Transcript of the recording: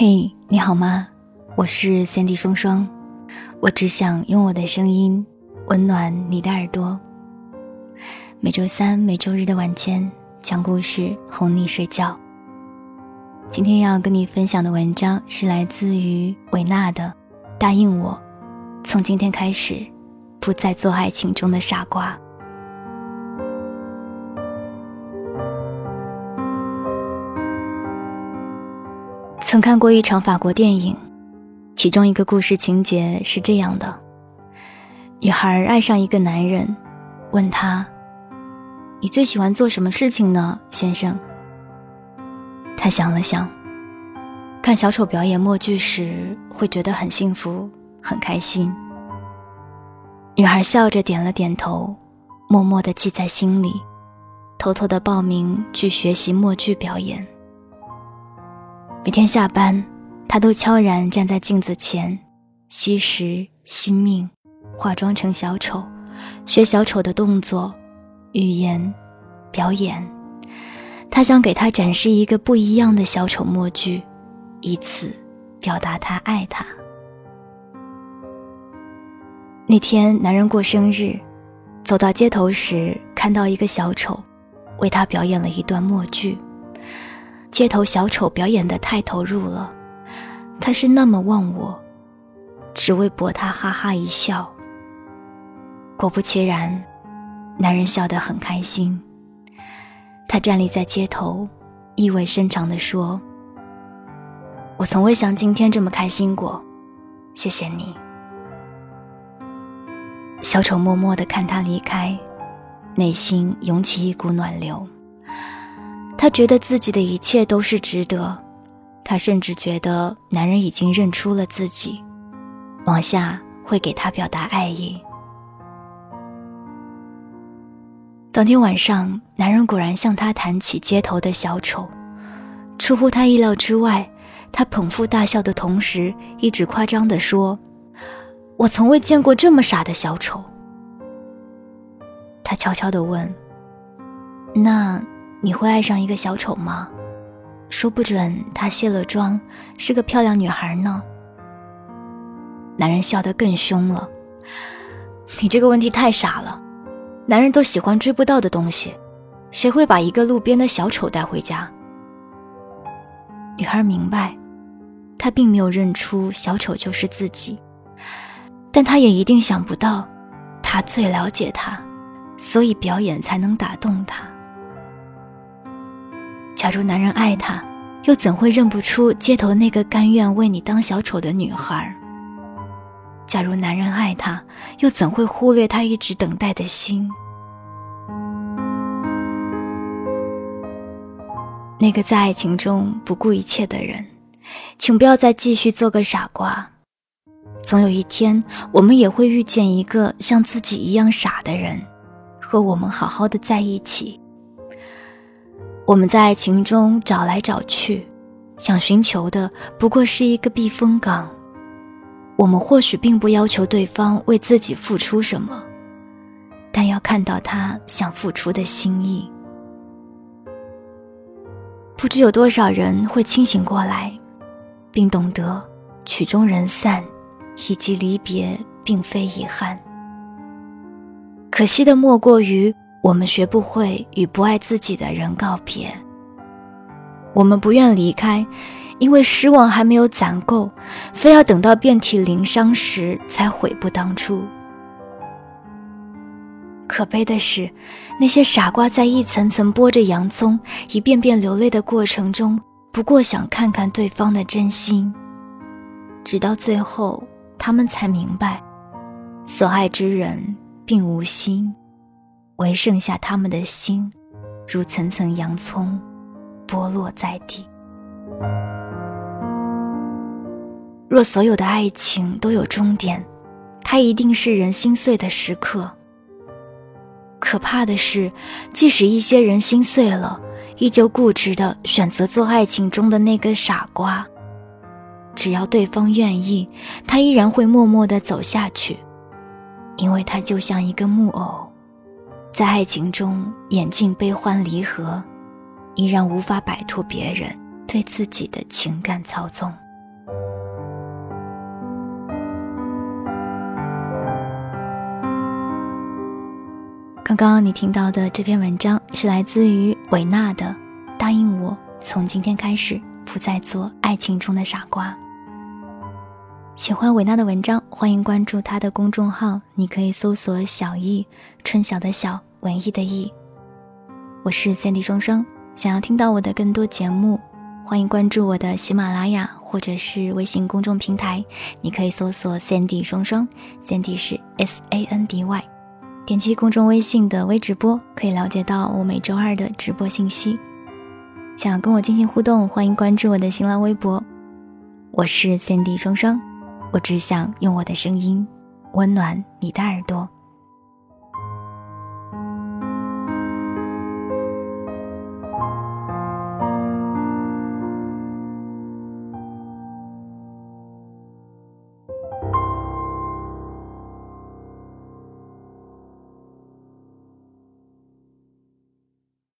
嘿，你好吗？我是三 D 双双，我只想用我的声音温暖你的耳朵。每周三、每周日的晚间讲故事哄你睡觉。今天要跟你分享的文章是来自于维纳的《答应我，从今天开始不再做爱情中的傻瓜》。曾看过一场法国电影，其中一个故事情节是这样的：女孩爱上一个男人，问他：“你最喜欢做什么事情呢，先生？”他想了想，看小丑表演默剧时会觉得很幸福、很开心。女孩笑着点了点头，默默地记在心里，偷偷地报名去学习默剧表演。每天下班，他都悄然站在镜子前，吸食、惜命，化妆成小丑，学小丑的动作、语言、表演。他想给他展示一个不一样的小丑默剧，以此表达他爱他。那天，男人过生日，走到街头时，看到一个小丑，为他表演了一段默剧。街头小丑表演的太投入了，他是那么忘我，只为博他哈哈一笑。果不其然，男人笑得很开心。他站立在街头，意味深长地说：“我从未像今天这么开心过，谢谢你。”小丑默默地看他离开，内心涌起一股暖流。他觉得自己的一切都是值得，他甚至觉得男人已经认出了自己，往下会给他表达爱意。当天晚上，男人果然向他谈起街头的小丑，出乎他意料之外，他捧腹大笑的同时，一直夸张地说：“我从未见过这么傻的小丑。”他悄悄地问：“那？”你会爱上一个小丑吗？说不准她卸了妆是个漂亮女孩呢。男人笑得更凶了。你这个问题太傻了，男人都喜欢追不到的东西，谁会把一个路边的小丑带回家？女孩明白，她并没有认出小丑就是自己，但她也一定想不到，他最了解她，所以表演才能打动她。假如男人爱她，又怎会认不出街头那个甘愿为你当小丑的女孩？假如男人爱她，又怎会忽略她一直等待的心？那个在爱情中不顾一切的人，请不要再继续做个傻瓜。总有一天，我们也会遇见一个像自己一样傻的人，和我们好好的在一起。我们在爱情中找来找去，想寻求的不过是一个避风港。我们或许并不要求对方为自己付出什么，但要看到他想付出的心意。不知有多少人会清醒过来，并懂得曲终人散，以及离别并非遗憾。可惜的莫过于。我们学不会与不爱自己的人告别。我们不愿离开，因为失望还没有攒够，非要等到遍体鳞伤时才悔不当初。可悲的是，那些傻瓜在一层层剥着洋葱、一遍遍流泪的过程中，不过想看看对方的真心，直到最后，他们才明白，所爱之人并无心。唯剩下他们的心，如层层洋葱，剥落在地。若所有的爱情都有终点，它一定是人心碎的时刻。可怕的是，即使一些人心碎了，依旧固执的选择做爱情中的那个傻瓜。只要对方愿意，他依然会默默的走下去，因为他就像一个木偶。在爱情中演尽悲欢离合，依然无法摆脱别人对自己的情感操纵。刚刚你听到的这篇文章是来自于维纳的，《答应我从今天开始不再做爱情中的傻瓜》。喜欢维纳的文章，欢迎关注他的公众号，你可以搜索“小易春晓”的“晓”，文艺的艺。我是三 D 双双，想要听到我的更多节目，欢迎关注我的喜马拉雅或者是微信公众平台，你可以搜索三 D 双双，三 D 是 S A N D Y。点击公众微信的微直播，可以了解到我每周二的直播信息。想要跟我进行互动，欢迎关注我的新浪微博。我是 Cindy 双双，我只想用我的声音温暖你的耳朵。